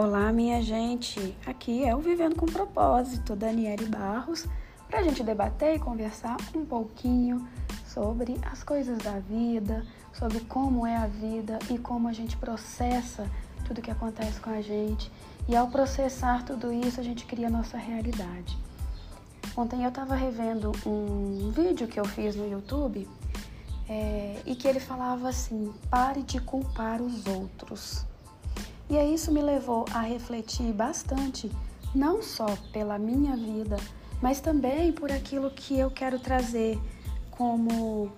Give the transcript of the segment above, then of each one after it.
Olá, minha gente. Aqui é o Vivendo com Propósito, Daniele Barros, para a gente debater e conversar um pouquinho sobre as coisas da vida, sobre como é a vida e como a gente processa tudo que acontece com a gente. E ao processar tudo isso, a gente cria a nossa realidade. Ontem eu estava revendo um vídeo que eu fiz no YouTube é, e que ele falava assim: pare de culpar os outros. E aí isso me levou a refletir bastante, não só pela minha vida, mas também por aquilo que eu quero trazer como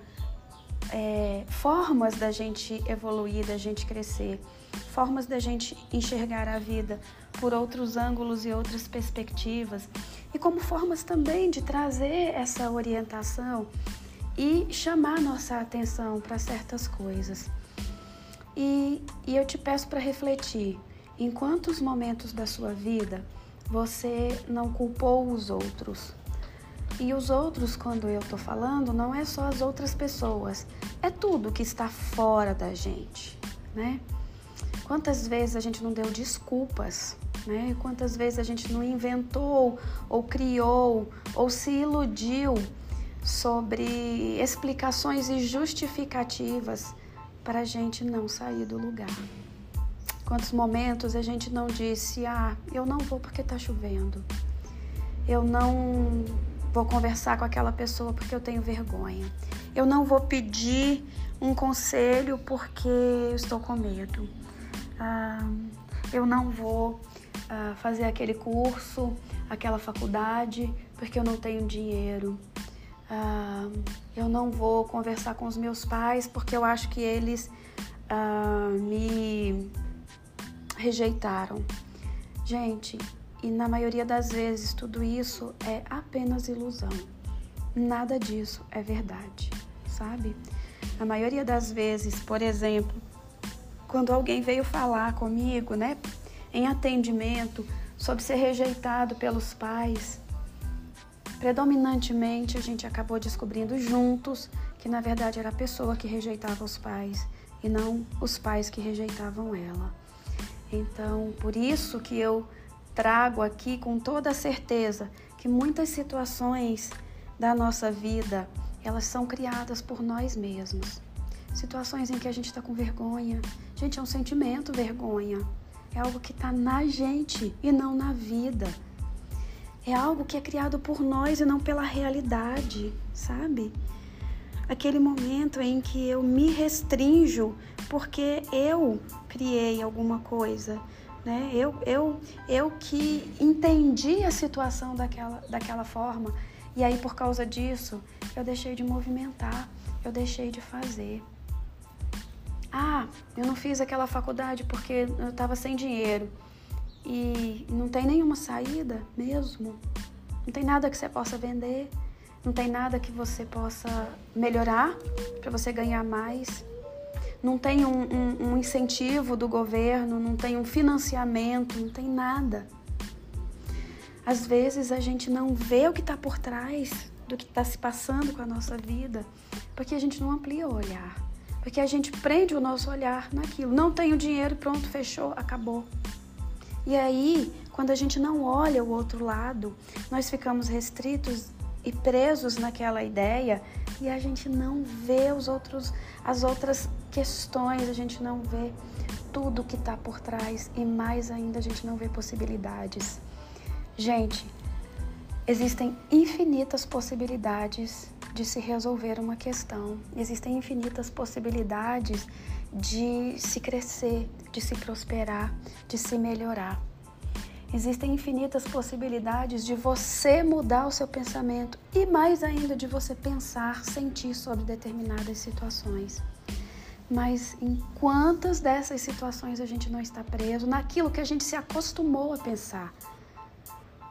é, formas da gente evoluir, da gente crescer, formas da gente enxergar a vida por outros ângulos e outras perspectivas, e como formas também de trazer essa orientação e chamar nossa atenção para certas coisas. E, e eu te peço para refletir: em quantos momentos da sua vida você não culpou os outros? E os outros, quando eu estou falando, não é só as outras pessoas, é tudo que está fora da gente, né? Quantas vezes a gente não deu desculpas, né? Quantas vezes a gente não inventou ou criou ou se iludiu sobre explicações e justificativas para a gente não sair do lugar. Quantos momentos a gente não disse: Ah, eu não vou porque está chovendo. Eu não vou conversar com aquela pessoa porque eu tenho vergonha. Eu não vou pedir um conselho porque eu estou com medo. Ah, eu não vou ah, fazer aquele curso, aquela faculdade porque eu não tenho dinheiro. Ah, eu não vou conversar com os meus pais porque eu acho que eles ah, me rejeitaram. Gente, e na maioria das vezes tudo isso é apenas ilusão. Nada disso é verdade, sabe? Na maioria das vezes, por exemplo, quando alguém veio falar comigo, né, em atendimento, sobre ser rejeitado pelos pais, Predominantemente, a gente acabou descobrindo juntos que na verdade era a pessoa que rejeitava os pais e não os pais que rejeitavam ela. Então, por isso que eu trago aqui com toda certeza que muitas situações da nossa vida, elas são criadas por nós mesmos. Situações em que a gente está com vergonha. Gente, é um sentimento vergonha. É algo que está na gente e não na vida. É algo que é criado por nós e não pela realidade, sabe? Aquele momento em que eu me restrinjo porque eu criei alguma coisa, né? Eu, eu, eu que entendi a situação daquela, daquela forma e aí por causa disso eu deixei de movimentar, eu deixei de fazer. Ah, eu não fiz aquela faculdade porque eu estava sem dinheiro e não tem nenhuma saída mesmo. Não tem nada que você possa vender, não tem nada que você possa melhorar para você ganhar mais. Não tem um, um, um, incentivo do governo, não tem um financiamento, não tem nada. Às vezes a gente não vê o que está por trás do que está se passando com a nossa vida, porque a gente não amplia o olhar, porque a gente prende o nosso olhar naquilo. Não tenho dinheiro, pronto, fechou, acabou. E aí, quando a gente não olha o outro lado, nós ficamos restritos e presos naquela ideia e a gente não vê os outros, as outras questões, a gente não vê tudo que está por trás e mais ainda a gente não vê possibilidades. Gente, existem infinitas possibilidades de se resolver uma questão, existem infinitas possibilidades de se crescer, de se prosperar, de se melhorar. Existem infinitas possibilidades de você mudar o seu pensamento e mais ainda de você pensar, sentir sobre determinadas situações. Mas em quantas dessas situações a gente não está preso naquilo que a gente se acostumou a pensar?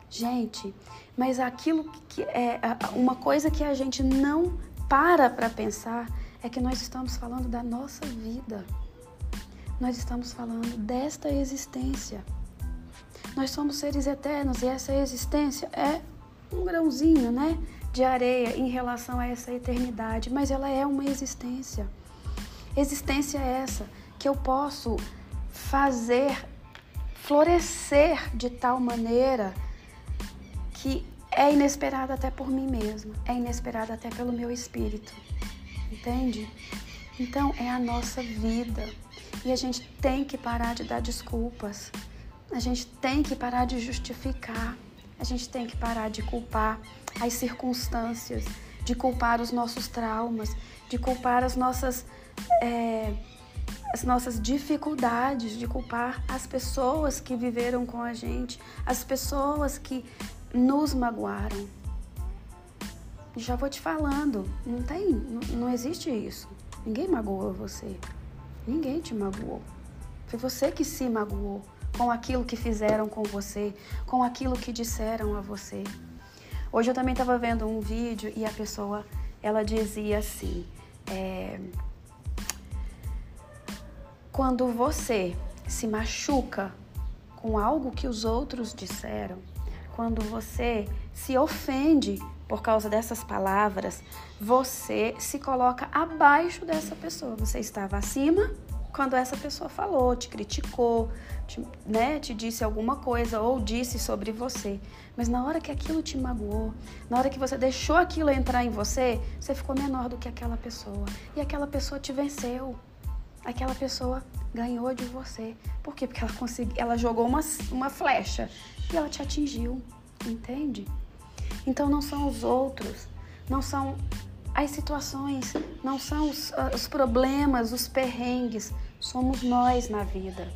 Gente, mas aquilo que é uma coisa que a gente não para para pensar é que nós estamos falando da nossa vida. Nós estamos falando desta existência. Nós somos seres eternos e essa existência é um grãozinho, né, de areia em relação a essa eternidade, mas ela é uma existência. Existência é essa que eu posso fazer florescer de tal maneira que é inesperada até por mim mesma, é inesperada até pelo meu espírito. Entende? Então é a nossa vida e a gente tem que parar de dar desculpas. A gente tem que parar de justificar. A gente tem que parar de culpar as circunstâncias, de culpar os nossos traumas, de culpar as nossas, é, as nossas dificuldades, de culpar as pessoas que viveram com a gente, as pessoas que nos magoaram. Já vou te falando, não tem, não, existe isso. Ninguém magoou você. Ninguém te magoou. Foi você que se magoou com aquilo que fizeram com você, com aquilo que disseram a você. Hoje eu também estava vendo um vídeo e a pessoa ela dizia assim: é, quando você se machuca com algo que os outros disseram, quando você se ofende por causa dessas palavras, você se coloca abaixo dessa pessoa. Você estava acima quando essa pessoa falou, te criticou, te, né, te disse alguma coisa ou disse sobre você. Mas na hora que aquilo te magoou, na hora que você deixou aquilo entrar em você, você ficou menor do que aquela pessoa. E aquela pessoa te venceu. Aquela pessoa ganhou de você. Por quê? Porque ela conseguiu, ela jogou uma, uma flecha e ela te atingiu. Entende? Então não são os outros, não são as situações, não são os, ah, os problemas, os perrengues, somos nós na vida.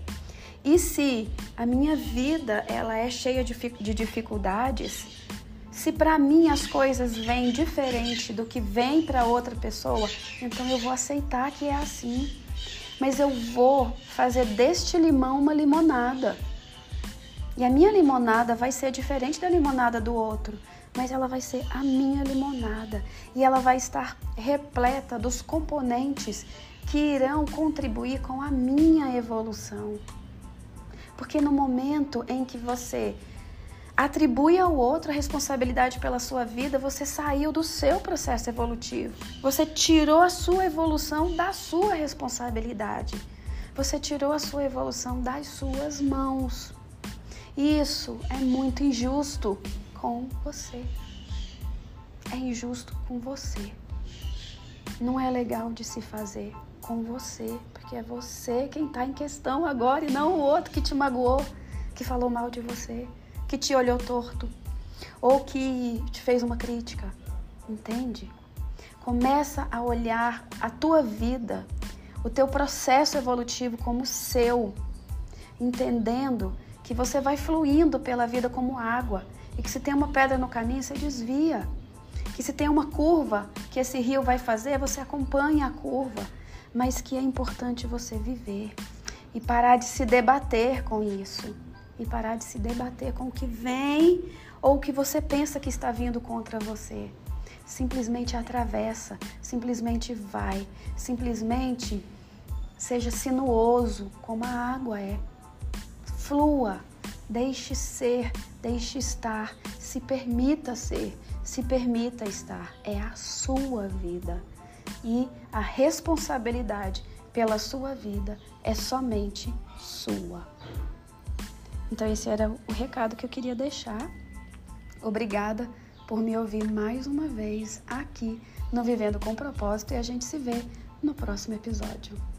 E se a minha vida ela é cheia de, de dificuldades, se para mim as coisas vêm diferente do que vem para outra pessoa, então eu vou aceitar que é assim. Mas eu vou fazer deste limão uma limonada. E a minha limonada vai ser diferente da limonada do outro mas ela vai ser a minha limonada e ela vai estar repleta dos componentes que irão contribuir com a minha evolução. Porque no momento em que você atribui ao outro a responsabilidade pela sua vida, você saiu do seu processo evolutivo. Você tirou a sua evolução da sua responsabilidade. Você tirou a sua evolução das suas mãos. Isso é muito injusto com você. É injusto com você. Não é legal de se fazer com você, porque é você quem está em questão agora e não o outro que te magoou, que falou mal de você, que te olhou torto ou que te fez uma crítica. Entende? Começa a olhar a tua vida, o teu processo evolutivo como seu, entendendo que você vai fluindo pela vida como água e que se tem uma pedra no caminho, você desvia. Que se tem uma curva que esse rio vai fazer, você acompanha a curva. Mas que é importante você viver e parar de se debater com isso. E parar de se debater com o que vem ou o que você pensa que está vindo contra você. Simplesmente atravessa, simplesmente vai, simplesmente seja sinuoso como a água é. Flua, Deixe ser, deixe estar, se permita ser, se permita estar. É a sua vida. E a responsabilidade pela sua vida é somente sua. Então, esse era o recado que eu queria deixar. Obrigada por me ouvir mais uma vez aqui no Vivendo com Propósito e a gente se vê no próximo episódio.